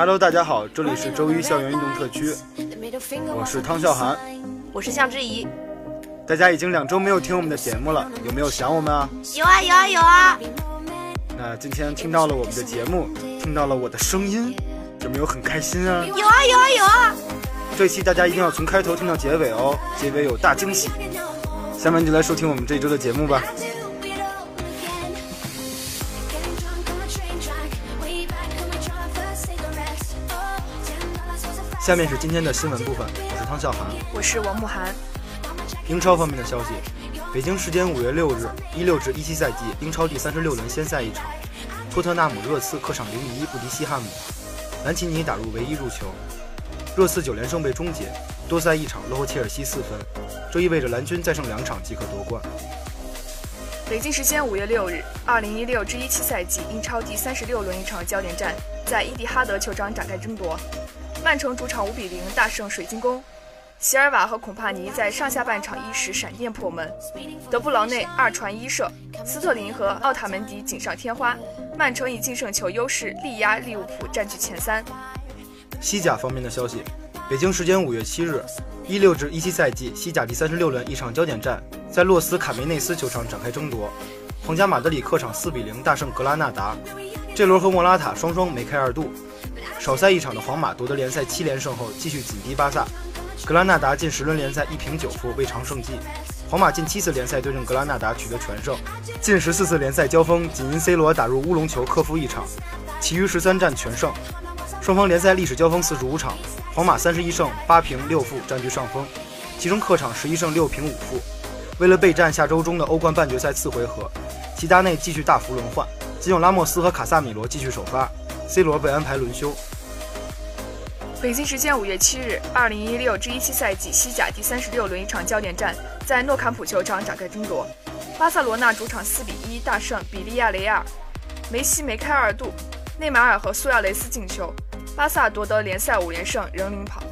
Hello，大家好，这里是周一校园运动特区，我是汤笑涵，我是向之怡。大家已经两周没有听我们的节目了，有没有想我们啊？有啊有啊有啊！那今天听到了我们的节目，听到了我的声音，有没有很开心啊？有啊有啊有啊！这期大家一定要从开头听到结尾哦，结尾有大惊喜。下面就来收听我们这一周的节目吧。下面是今天的新闻部分，我是汤笑涵，我是王慕涵。英超方面的消息，北京时间五月六日，一六至一七赛季英超第三十六轮先赛一场，托特纳姆热刺客场零比一不敌西汉姆，兰奇尼打入唯一入球，热刺九连胜被终结，多赛一场落后切尔西四分，这意味着蓝军再胜两场即可夺冠。北京时间五月六日，二零一六至一七赛季英超第三十六轮一场焦点战在伊蒂哈德球场展开争夺。曼城主场五比零大胜水晶宫，席尔瓦和孔帕尼在上下半场一时闪电破门，德布劳内二传一射，斯特林和奥塔门迪锦上添花，曼城以净胜球优势力压利物浦占据前三。西甲方面的消息，北京时间五月七日，一六至一七赛季西甲第三十六轮一场焦点战在洛斯卡梅内斯球场展开争夺，皇家马德里客场四比零大胜格拉纳达，这轮和莫拉塔双双梅开二度。少赛一场的皇马夺得联赛七连胜后，继续紧逼巴萨。格拉纳达近十轮联赛一平九负，未尝胜绩。皇马近七次联赛对阵格拉纳达取得全胜，近十四次联赛交锋仅因 C 罗打入乌龙球克负一场，其余十三战全胜。双方联赛历史交锋四十五场，皇马三十一胜八平六负占据上风，其中客场十一胜六平五负。为了备战下周中的欧冠半决赛次回合，齐达内继续大幅轮换，仅有拉莫斯和卡萨米罗继续首发，C 罗被安排轮休。北京时间五月七日，二零一六至一七赛季西甲第三十六轮一场焦点战在诺坎普球场展开争夺。巴塞罗那主场四比一大胜比利亚雷亚尔，梅西梅开二度，内马尔和苏亚雷斯进球，巴萨夺得联赛五连胜，仍领跑。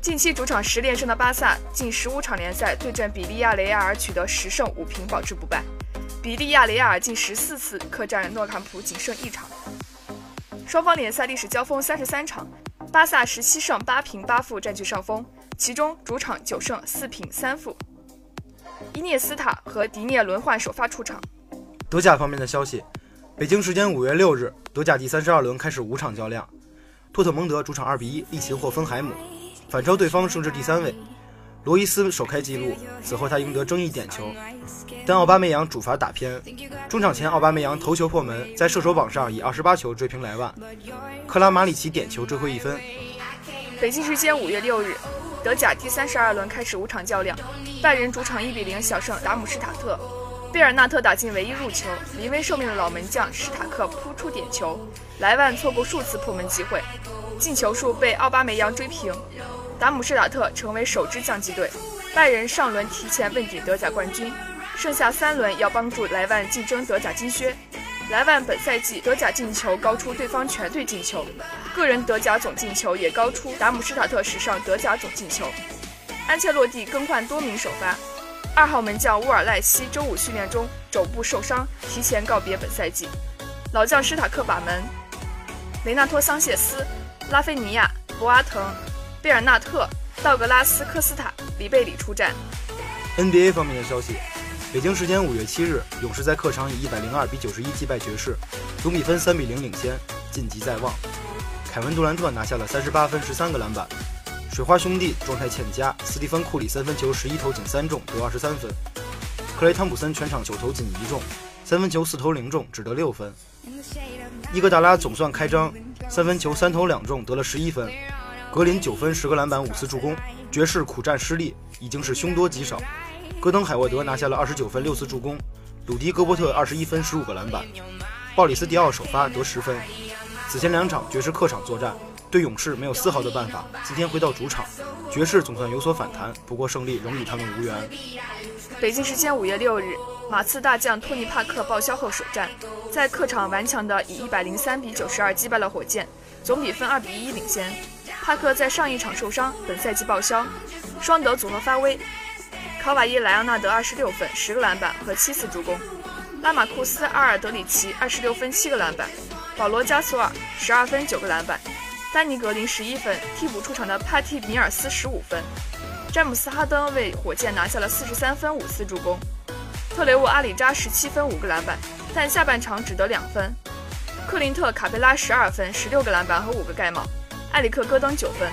近期主场十连胜的巴萨，近十五场联赛对阵比利亚雷亚尔取得十胜五平，保持不败。比利亚雷亚尔近十四次客战诺坎普仅胜一场。双方联赛历史交锋三十三场。巴萨十七胜八平八负占据上风，其中主场九胜四平三负。伊涅斯塔和迪涅轮换首发出场。德甲方面的消息，北京时间五月六日，德甲第三十二轮开始五场较量，托特蒙德主场二比一力擒霍芬海姆，反超对方升至第三位。罗伊斯首开纪录，此后他赢得争议点球，但奥巴梅扬主罚打偏。中场前，奥巴梅扬头球破门，在射手榜上以二十八球追平莱万。克拉马里奇点球追回一分。北京时间五月六日，德甲第三十二轮开始五场较量，拜仁主场一比零小胜达姆施塔特，贝尔纳特打进唯一入球，临危受命的老门将施塔克扑出点球，莱万错过数次破门机会，进球数被奥巴梅扬追平。达姆施塔特成为首支降级队，拜仁上轮提前问鼎德甲冠军，剩下三轮要帮助莱万竞争德甲金靴。莱万本赛季德甲进球高出对方全队进球，个人德甲总进球也高出达姆施塔特史上德甲总进球。安切洛蒂更换多名首发，二号门将乌尔赖希周五训练中肘部受伤，提前告别本赛季。老将施塔克把门，雷纳托桑谢斯、拉菲尼亚、博阿滕。贝尔纳特、道格拉斯科斯塔、里贝里出战。NBA 方面的消息，北京时间五月七日，勇士在客场以一百零二比九十一击败爵士，总比分三比零领先，晋级在望。凯文杜兰特拿下了三十八分、十三个篮板。水花兄弟状态欠佳，斯蒂芬库里三分球十一投仅三中，得二十三分。克雷汤普森全场九投仅一中，三分球四投零中，只得六分。伊戈达拉总算开张，三分球三投两中，得了十一分。格林九分十个篮板五次助攻，爵士苦战失利，已经是凶多吉少。戈登海沃德拿下了二十九分六次助攻，鲁迪戈伯特二十一分十五个篮板，鲍里斯迪奥首发得十分。此前两场爵士客场作战，对勇士没有丝毫的办法。今天回到主场，爵士总算有所反弹，不过胜利仍与他们无缘。北京时间五月六日，马刺大将托尼帕克报销后首战，在客场顽强的以一百零三比九十二击败了火箭，总比分二比一领先。帕克在上一场受伤，本赛季报销。双德组合发威，考瓦伊莱昂纳德二十六分、十个篮板和七次助攻；拉马库斯阿尔德里奇二十六分、七个篮板；保罗加索尔十二分、九个篮板；丹尼格林十一分，替补出场的帕蒂米尔斯十五分。詹姆斯哈登为火箭拿下了四十三分五次助攻。特雷沃阿里扎十七分五个篮板，但下半场只得两分。克林特卡佩拉十二分十六个篮板和五个盖帽。埃里克戈登九分。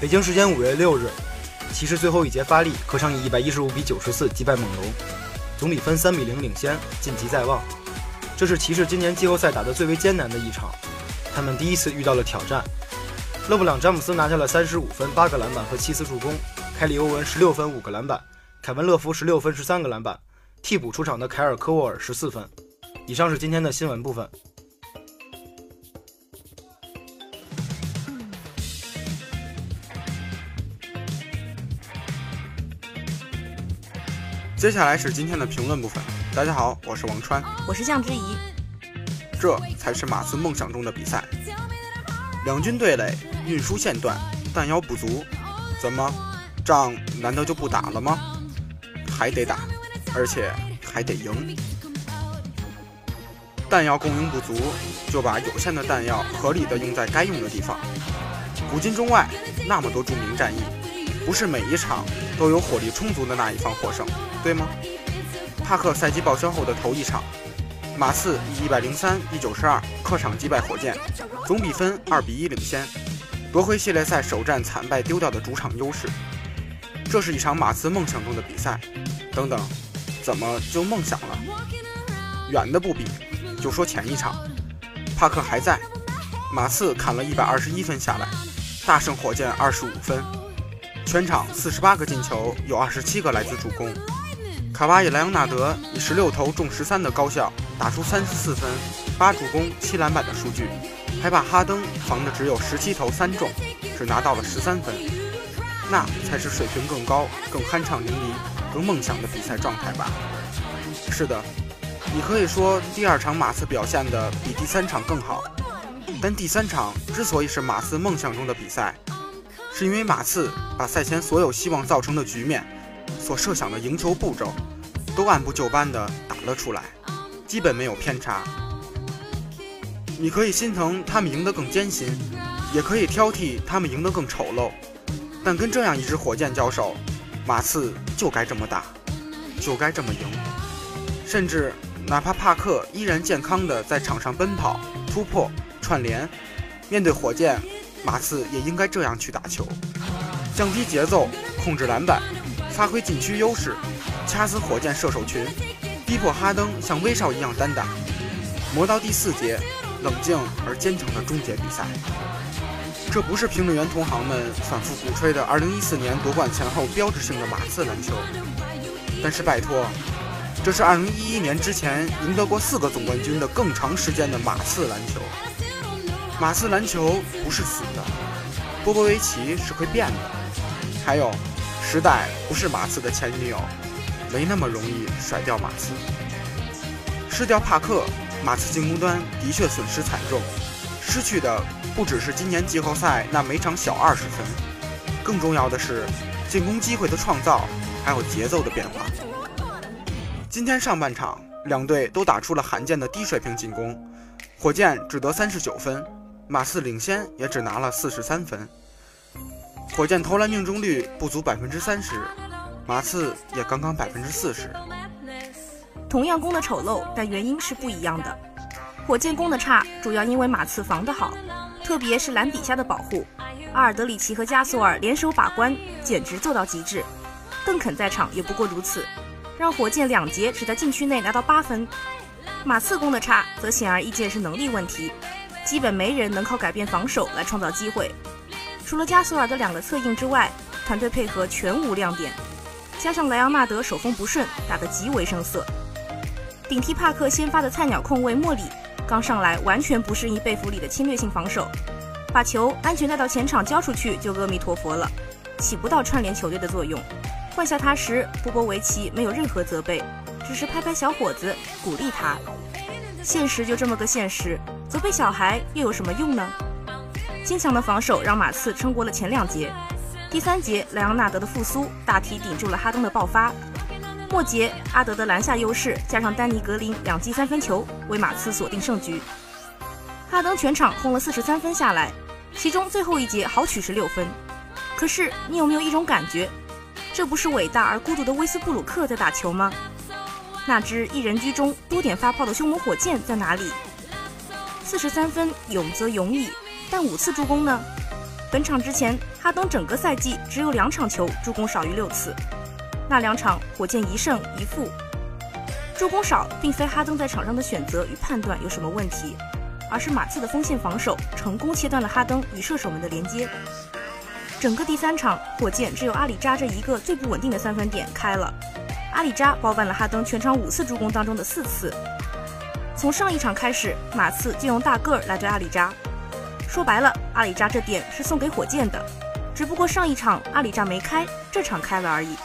北京时间五月六日，骑士最后一节发力，客场以一百一十五比九十四击败猛龙，总比分三比零领先，晋级在望。这是骑士今年季后赛打得最为艰难的一场，他们第一次遇到了挑战。勒布朗·詹姆斯拿下了三十五分、八个篮板和七次助攻，凯里·欧文十六分、五个篮板，凯文·乐福十六分、十三个篮板，替补出场的凯尔·科沃尔十四分。以上是今天的新闻部分。接下来是今天的评论部分。大家好，我是王川，我是向之怡。这才是马刺梦想中的比赛。两军对垒，运输线断，弹药不足，怎么，仗难道就不打了吗？还得打，而且还得赢。弹药供应不足，就把有限的弹药合理的用在该用的地方。古今中外，那么多著名战役，不是每一场都有火力充足的那一方获胜，对吗？帕克赛季报销后的头一场，马刺以一百零三比九十二客场击败火箭，总比分二比一领先，夺回系列赛首战惨败丢掉的主场优势。这是一场马刺梦想中的比赛。等等，怎么就梦想了？远的不比，就说前一场，帕克还在，马刺砍了一百二十一分下来，大胜火箭二十五分，全场四十八个进球，有二十七个来自助攻。卡瓦伊·莱昂纳德以十六投中十三的高效，打出三十四分、八助攻、七篮板的数据，还把哈登防的只有十七投三中，只拿到了十三分。那才是水平更高、更酣畅淋漓、更梦想的比赛状态吧？是的，你可以说第二场马刺表现的比第三场更好，但第三场之所以是马刺梦想中的比赛，是因为马刺把赛前所有希望造成的局面。所设想的赢球步骤，都按部就班地打了出来，基本没有偏差。你可以心疼他们赢得更艰辛，也可以挑剔他们赢得更丑陋，但跟这样一支火箭交手，马刺就该这么打，就该这么赢。甚至哪怕帕克依然健康地在场上奔跑、突破、串联，面对火箭，马刺也应该这样去打球，降低节奏，控制篮板。发挥禁区优势，掐死火箭射手群，逼迫哈登像威少一样单打，磨到第四节，冷静而坚强的终结比赛。这不是评论员同行们反复鼓吹的2014年夺冠前后标志性的马刺篮球，但是拜托，这是2011年之前赢得过四个总冠军的更长时间的马刺篮球。马刺篮球不是死的，波波维奇是会变的，还有。时代不是马刺的前女友，没那么容易甩掉马刺。失掉帕克，马刺进攻端的确损失惨重，失去的不只是今年季后赛那每场小二十分，更重要的是进攻机会的创造，还有节奏的变化。今天上半场，两队都打出了罕见的低水平进攻，火箭只得三十九分，马刺领先也只拿了四十三分。火箭投篮命中率不足百分之三十，马刺也刚刚百分之四十。同样攻的丑陋，但原因是不一样的。火箭攻的差，主要因为马刺防得好，特别是篮底下的保护。阿尔德里奇和加索尔联手把关，简直做到极致。邓肯在场也不过如此，让火箭两节只在禁区内拿到八分。马刺攻的差，则显而易见是能力问题，基本没人能靠改变防守来创造机会。除了加索尔的两个策应之外，团队配合全无亮点，加上莱昂纳德手风不顺，打得极为生涩。顶替帕克先发的菜鸟控卫莫里，刚上来完全不适应贝弗里的侵略性防守，把球安全带到前场交出去就阿弥陀佛了，起不到串联球队的作用。换下他时，波波维奇没有任何责备，只是拍拍小伙子鼓励他。现实就这么个现实，责备小孩又有什么用呢？坚强的防守让马刺撑过了前两节，第三节莱昂纳德的复苏大体顶住了哈登的爆发。末节阿德的篮下优势加上丹尼格林两记三分球为马刺锁定胜局。哈登全场轰了四十三分下来，其中最后一节豪取十六分。可是你有没有一种感觉，这不是伟大而孤独的威斯布鲁克在打球吗？那支一人居中、多点发炮的凶猛火箭在哪里？四十三分勇则勇矣，但五次助攻呢？本场之前，哈登整个赛季只有两场球助攻少于六次，那两场火箭一胜一负。助攻少并非哈登在场上的选择与判断有什么问题，而是马刺的锋线防守成功切断了哈登与射手们的连接。整个第三场，火箭只有阿里扎这一个最不稳定的三分点开了。阿里扎包办了哈登全场五次助攻当中的四次。从上一场开始，马刺就用大个儿来对阿里扎。说白了，阿里扎这点是送给火箭的，只不过上一场阿里扎没开，这场开了而已。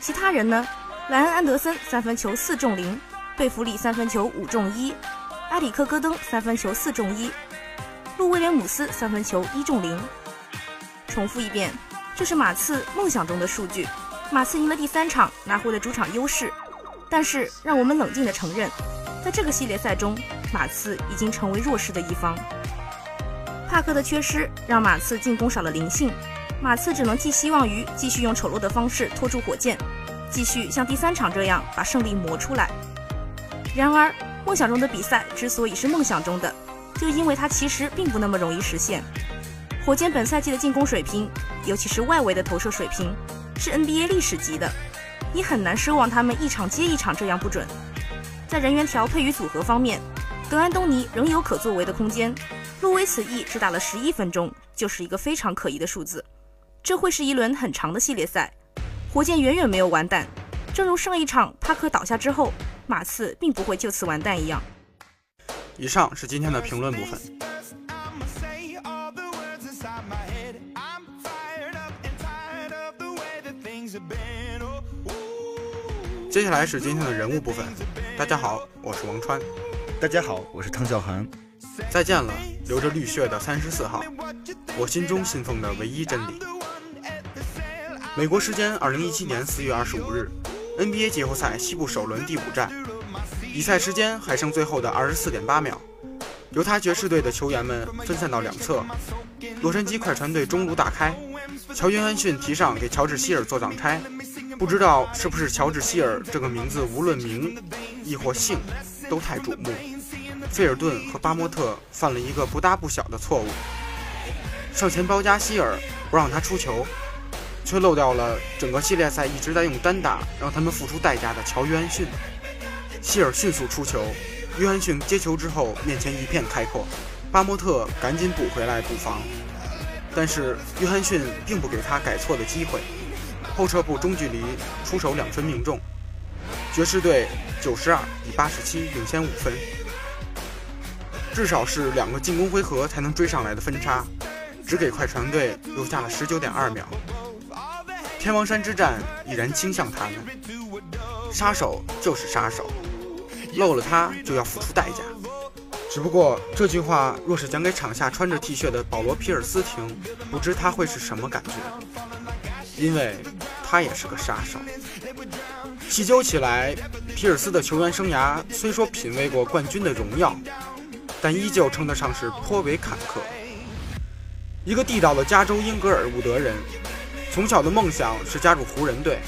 其他人呢？莱恩安德森三分球四中零，贝弗利三分球五中一，埃里克戈登三分球四中一，路威廉姆斯三分球一中零。重复一遍，这是马刺梦想中的数据。马刺赢了第三场，拿回了主场优势。但是，让我们冷静地承认，在这个系列赛中，马刺已经成为弱势的一方。帕克的缺失让马刺进攻少了灵性，马刺只能寄希望于继续用丑陋的方式拖住火箭，继续像第三场这样把胜利磨出来。然而，梦想中的比赛之所以是梦想中的，就因为它其实并不那么容易实现。火箭本赛季的进攻水平，尤其是外围的投射水平。是 NBA 历史级的，你很难奢望他们一场接一场这样不准。在人员调配与组合方面，德安东尼仍有可作为的空间。路威此役只打了十一分钟，就是一个非常可疑的数字。这会是一轮很长的系列赛，火箭远远没有完蛋。正如上一场帕克倒下之后，马刺并不会就此完蛋一样。以上是今天的评论部分。接下来是今天的人物部分。大家好，我是王川。大家好，我是汤小涵。再见了，流着绿血的三十四号，我心中信奉的唯一真理。美国时间二零一七年四月二十五日，NBA 季后赛西部首轮第五战，比赛时间还剩最后的二十四点八秒。犹他爵士队的球员们分散到两侧，洛杉矶快船队中路大开，乔约翰逊提上给乔治希尔做挡拆。不知道是不是乔治希尔这个名字，无论名亦或性，都太瞩目。费尔顿和巴莫特犯了一个不大不小的错误，上前包夹希尔，不让他出球，却漏掉了整个系列赛一直在用单打让他们付出代价的乔约翰逊。希尔迅速出球，约翰逊接球之后面前一片开阔，巴莫特赶紧补回来补防，但是约翰逊并不给他改错的机会。后撤步中距离出手两分命中，爵士队九十二比八十七领先五分，至少是两个进攻回合才能追上来的分差，只给快船队留下了十九点二秒。天王山之战已然倾向他们，杀手就是杀手，漏了他就要付出代价。只不过这句话若是讲给场下穿着 T 恤的保罗·皮尔斯听，不知他会是什么感觉，因为。他也是个杀手。细究起来，皮尔斯的球员生涯虽说品味过冠军的荣耀，但依旧称得上是颇为坎坷。一个地道的加州英格尔伍德人，从小的梦想是加入湖人队，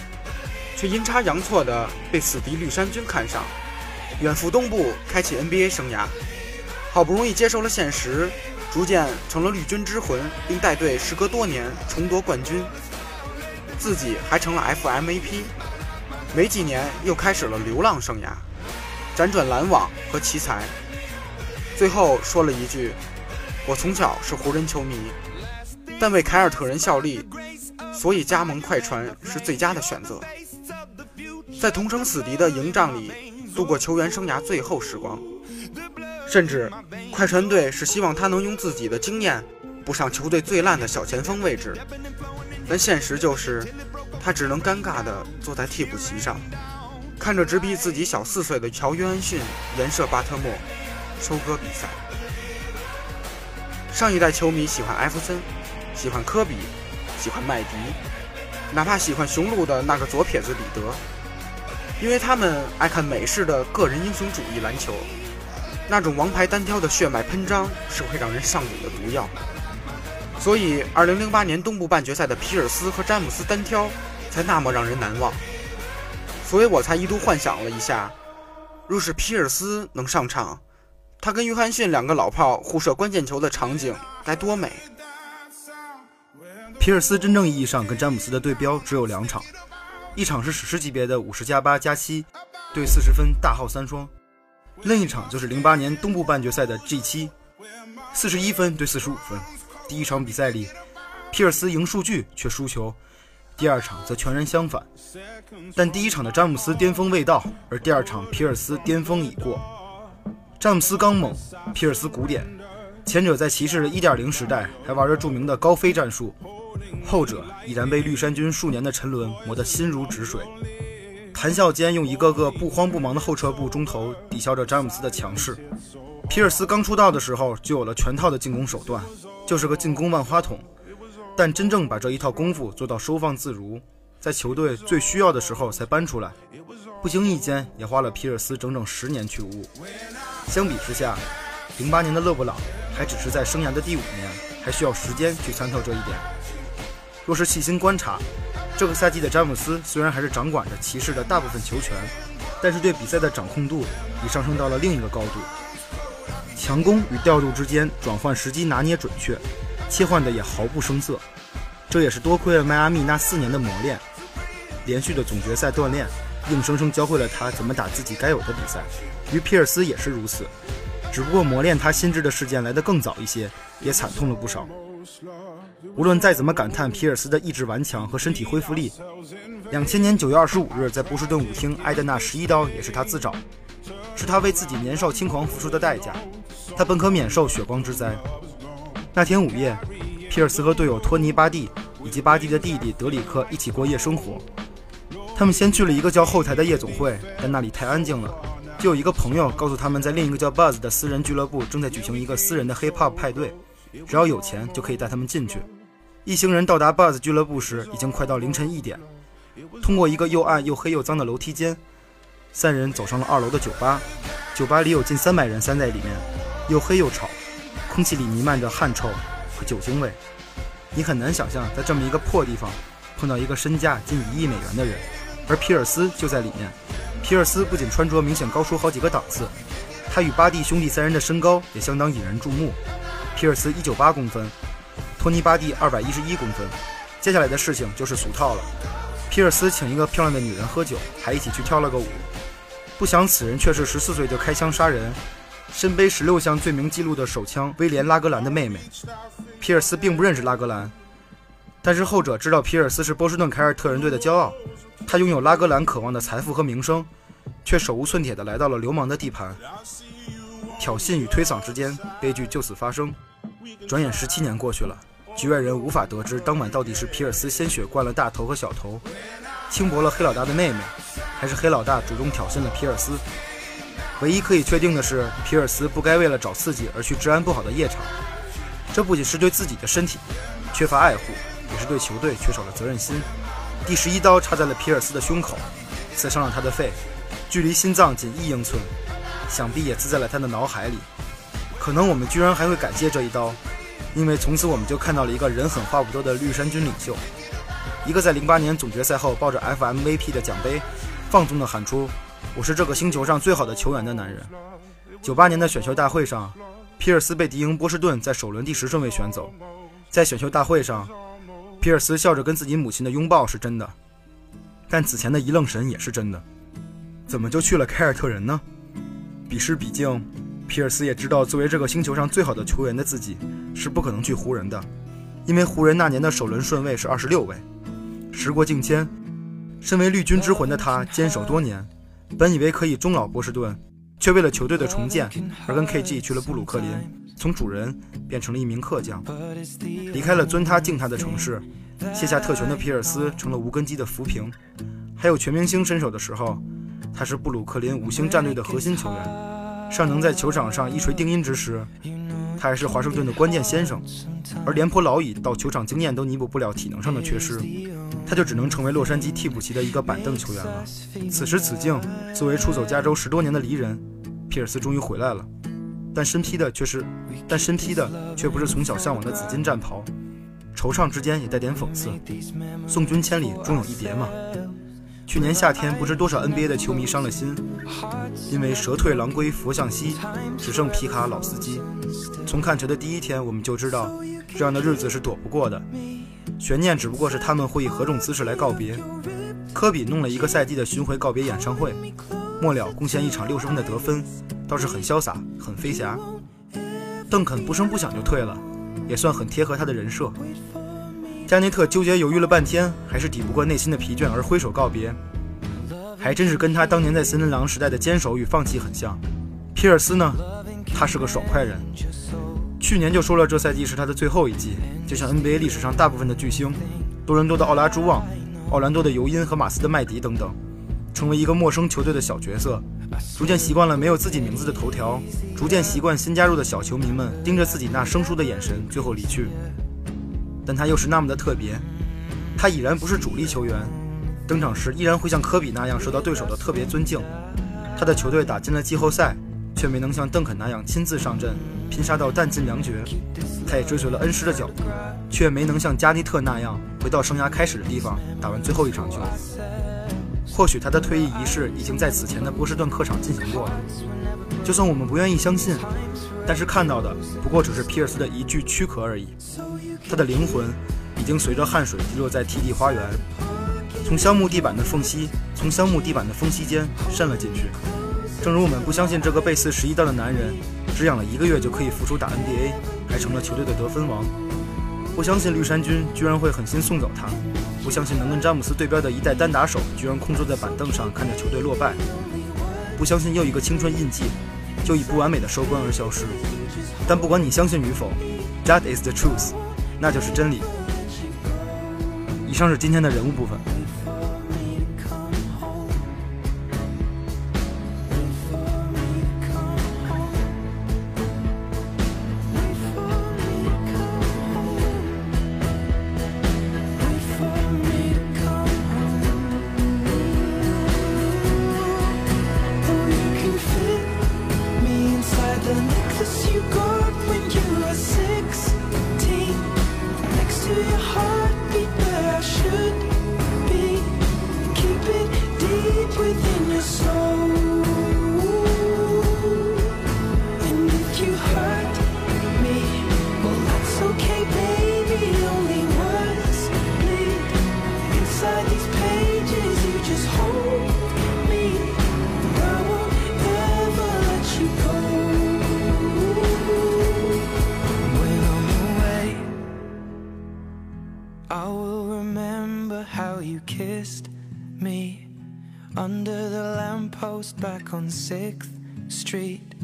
却阴差阳错地被死敌绿衫军看上，远赴东部开启 NBA 生涯。好不容易接受了现实，逐渐成了绿军之魂，并带队时隔多年重夺冠军。自己还成了 FMVP，没几年又开始了流浪生涯，辗转篮网和奇才，最后说了一句：“我从小是湖人球迷，但为凯尔特人效力，所以加盟快船是最佳的选择。”在同生死敌的营帐里度过球员生涯最后时光，甚至快船队是希望他能用自己的经验补上球队最烂的小前锋位置。但现实就是，他只能尴尬地坐在替补席上，看着只比自己小四岁的乔·约翰逊颜射巴特莫，收割比赛。上一代球迷喜欢艾弗森，喜欢科比，喜欢麦迪，哪怕喜欢雄鹿的那个左撇子里德，因为他们爱看美式的个人英雄主义篮球。那种王牌单挑的血脉喷张是会让人上瘾的毒药。所以，2008年东部半决赛的皮尔斯和詹姆斯单挑才那么让人难忘。所以我才一度幻想了一下，若是皮尔斯能上场，他跟约翰逊两个老炮互射关键球的场景该多美！皮尔斯真正意义上跟詹姆斯的对标只有两场，一场是史诗级别的五十加八加七对四十分大号三双，另一场就是零八年东部半决赛的 G 七四十一分对四十五分。第一场比赛里，皮尔斯赢数据却输球；第二场则全然相反。但第一场的詹姆斯巅峰未到，而第二场皮尔斯巅峰已过。詹姆斯刚猛，皮尔斯古典。前者在骑士的一点零时代还玩着著名的高飞战术，后者已然被绿衫军数年的沉沦磨得心如止水。谈笑间，用一个个不慌不忙的后撤步中投抵消着詹姆斯的强势。皮尔斯刚出道的时候就有了全套的进攻手段。就是个进攻万花筒，但真正把这一套功夫做到收放自如，在球队最需要的时候才搬出来，不经意间也花了皮尔斯整整十年去悟。相比之下，零八年的勒布朗还只是在生涯的第五年，还需要时间去参透这一点。若是细心观察，这个赛季的詹姆斯虽然还是掌管着骑士的大部分球权，但是对比赛的掌控度已上升到了另一个高度。强攻与调度之间转换时机拿捏准确，切换的也毫不生涩。这也是多亏了迈阿密那四年的磨练，连续的总决赛锻炼，硬生生教会了他怎么打自己该有的比赛。于皮尔斯也是如此，只不过磨练他心智的事件来得更早一些，也惨痛了不少。无论再怎么感叹皮尔斯的意志顽强和身体恢复力，两千年九月二十五日在波士顿舞厅挨的那十一刀也是他自找，是他为自己年少轻狂付出的代价。他本可免受血光之灾。那天午夜，皮尔斯和队友托尼·巴蒂以及巴蒂的弟弟德里克一起过夜生活。他们先去了一个叫后台的夜总会，但那里太安静了。就有一个朋友告诉他们在另一个叫 Buzz 的私人俱乐部正在举行一个私人的 Hip Hop 派对，只要有钱就可以带他们进去。一行人到达 Buzz 俱乐部时，已经快到凌晨一点。通过一个又暗又黑又脏的楼梯间，三人走上了二楼的酒吧。酒吧里有近三百人塞在里面。又黑又吵，空气里弥漫着汗臭和酒精味。你很难想象，在这么一个破地方碰到一个身价近一亿美元的人，而皮尔斯就在里面。皮尔斯不仅穿着明显高出好几个档次，他与巴蒂兄弟三人的身高也相当引人注目。皮尔斯一九八公分，托尼·巴蒂二百一十一公分。接下来的事情就是俗套了。皮尔斯请一个漂亮的女人喝酒，还一起去跳了个舞。不想此人却是十四岁就开枪杀人。身背十六项罪名记录的手枪威廉·拉格兰的妹妹皮尔斯并不认识拉格兰，但是后者知道皮尔斯是波士顿凯尔特人队的骄傲，他拥有拉格兰渴望的财富和名声，却手无寸铁地来到了流氓的地盘。挑衅与推搡之间，悲剧就此发生。转眼十七年过去了，局外人无法得知当晚到底是皮尔斯鲜血灌了大头和小头，轻薄了黑老大的妹妹，还是黑老大主动挑衅了皮尔斯。唯一可以确定的是，皮尔斯不该为了找刺激而去治安不好的夜场。这不仅是对自己的身体缺乏爱护，也是对球队缺少了责任心。第十一刀插在了皮尔斯的胸口，刺伤了他的肺，距离心脏仅一英寸，想必也刺在了他的脑海里。可能我们居然还会感谢这一刀，因为从此我们就看到了一个人狠话不多的绿衫军领袖，一个在零八年总决赛后抱着 FMVP 的奖杯，放纵地喊出。我是这个星球上最好的球员的男人。九八年的选秀大会上，皮尔斯被敌营波士顿在首轮第十顺位选走。在选秀大会上，皮尔斯笑着跟自己母亲的拥抱是真的，但此前的一愣神也是真的。怎么就去了凯尔特人呢？彼时彼境，皮尔斯也知道，作为这个星球上最好的球员的自己是不可能去湖人的，因为湖人那年的首轮顺位是二十六位。时过境迁，身为绿军之魂的他坚守多年。本以为可以终老波士顿，却为了球队的重建而跟 KG 去了布鲁克林，从主人变成了一名客将，离开了尊他敬他的城市，卸下特权的皮尔斯成了无根基的浮萍。还有全明星身手的时候，他是布鲁克林五星战队的核心球员，尚能在球场上一锤定音之时，他还是华盛顿的关键先生。而廉颇老矣，到球场经验都弥补不了体能上的缺失。他就只能成为洛杉矶替补席的一个板凳球员了。此时此境，作为出走加州十多年的离人，皮尔斯终于回来了。但身披的却是，但身披的却不是从小向往的紫金战袍，惆怅之间也带点讽刺。送君千里，终有一别嘛。去年夏天，不知多少 NBA 的球迷伤了心，因为蛇退狼归佛向西，只剩皮卡老司机。从看球的第一天，我们就知道这样的日子是躲不过的。悬念只不过是他们会以何种姿势来告别。科比弄了一个赛季的巡回告别演唱会，末了贡献一场六十分的得分，倒是很潇洒，很飞侠。邓肯不声不响就退了，也算很贴合他的人设。加内特纠结犹豫了半天，还是抵不过内心的疲倦而挥手告别，还真是跟他当年在森林狼时代的坚守与放弃很像。皮尔斯呢，他是个爽快人，去年就说了这赛季是他的最后一季，就像 NBA 历史上大部分的巨星，多伦多的奥拉朱旺。奥兰多的尤因和马斯的麦迪等等，成为一个陌生球队的小角色，逐渐习惯了没有自己名字的头条，逐渐习惯新加入的小球迷们盯着自己那生疏的眼神，最后离去。但他又是那么的特别，他已然不是主力球员，登场时依然会像科比那样受到对手的特别尊敬。他的球队打进了季后赛，却没能像邓肯那样亲自上阵，拼杀到弹尽粮绝。他也追随了恩师的脚步，却没能像加内特那样。回到生涯开始的地方，打完最后一场球。或许他的退役仪式已经在此前的波士顿客场进行过了。就算我们不愿意相信，但是看到的不过只是皮尔斯的一具躯壳而已。他的灵魂已经随着汗水滴落在 TD 花园，从橡木地板的缝隙，从橡木地板的缝隙间渗了进去。正如我们不相信这个背刺十一刀的男人，只养了一个月就可以复出打 NBA，还成了球队的得分王。不相信绿衫军居然会狠心送走他，不相信能跟詹姆斯对标的一代单打手居然空坐在板凳上看着球队落败，不相信又一个青春印记就以不完美的收官而消失。但不管你相信与否，That is the truth，那就是真理。以上是今天的人物部分。So. 6th Street,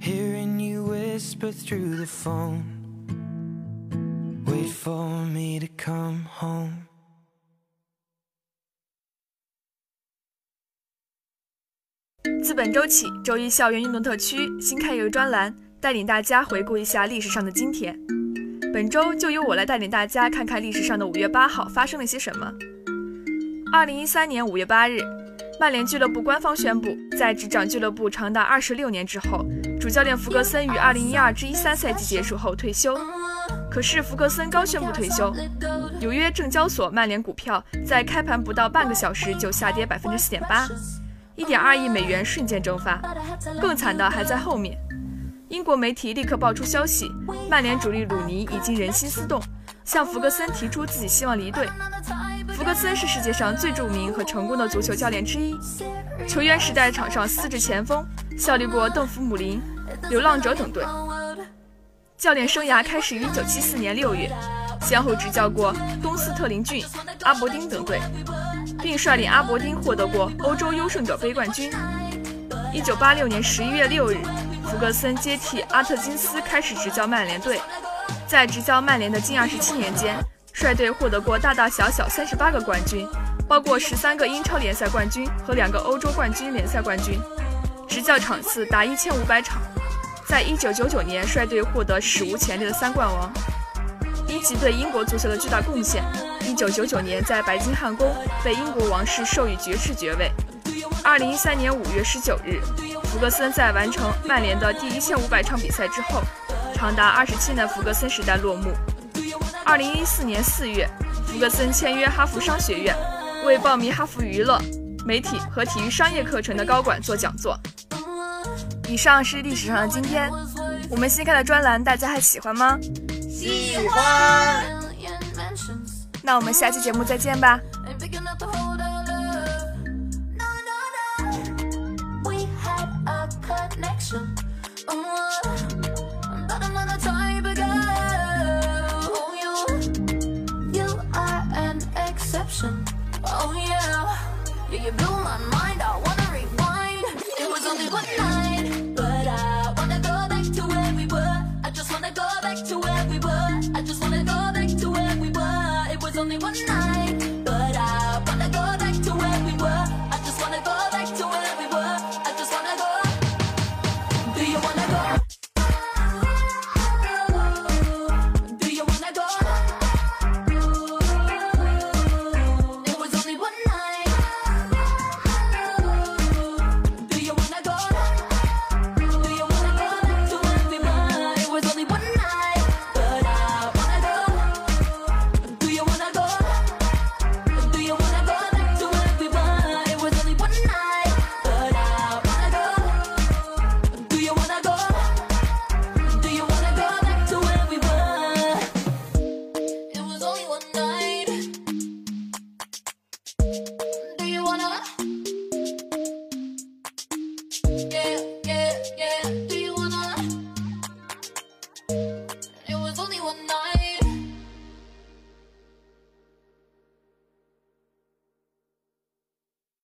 hearing you whisper through the phone. Wait for me to come home. 自本周起，周一校园运动特区新开一个专栏，带领大家回顾一下历史上的今天。本周就由我来带领大家看看历史上的五月八号发生了些什么。二零一三年五月八日。曼联俱乐部官方宣布，在执掌俱乐部长达二十六年之后，主教练弗格森于二零一二至一三赛季结束后退休。可是，弗格森刚宣布退休，纽约证交所曼联股票在开盘不到半个小时就下跌百分之四点八，一点二亿美元瞬间蒸发。更惨的还在后面，英国媒体立刻爆出消息，曼联主力鲁尼已经人心思动，向弗格森提出自己希望离队。弗格森是世界上最著名和成功的足球教练之一，球员时代场上司职前锋，效力过邓弗姆林、流浪者等队。教练生涯开始于1974年6月，先后执教过东斯特林郡、阿伯丁等队，并率领阿伯丁获得过欧洲优胜者杯冠军。1986年11月6日，弗格森接替阿特金斯开始执教曼联队，在执教曼联的近27年间。率队获得过大大小小三十八个冠军，包括十三个英超联赛冠军和两个欧洲冠军联赛冠军，执教场次达一千五百场。在一九九九年，率队获得史无前例的三冠王，因其对英国足球的巨大贡献。一九九九年，在白金汉宫被英国王室授予爵士爵位。二零一三年五月十九日，福格森在完成曼联的第一千五百场比赛之后，长达二十七年福格森时代落幕。二零一四年四月，福格森签约哈佛商学院，为报名哈佛娱乐、媒体和体育商业课程的高管做讲座。以上是历史上的今天，我们新开的专栏大家还喜欢吗？喜欢。那我们下期节目再见吧。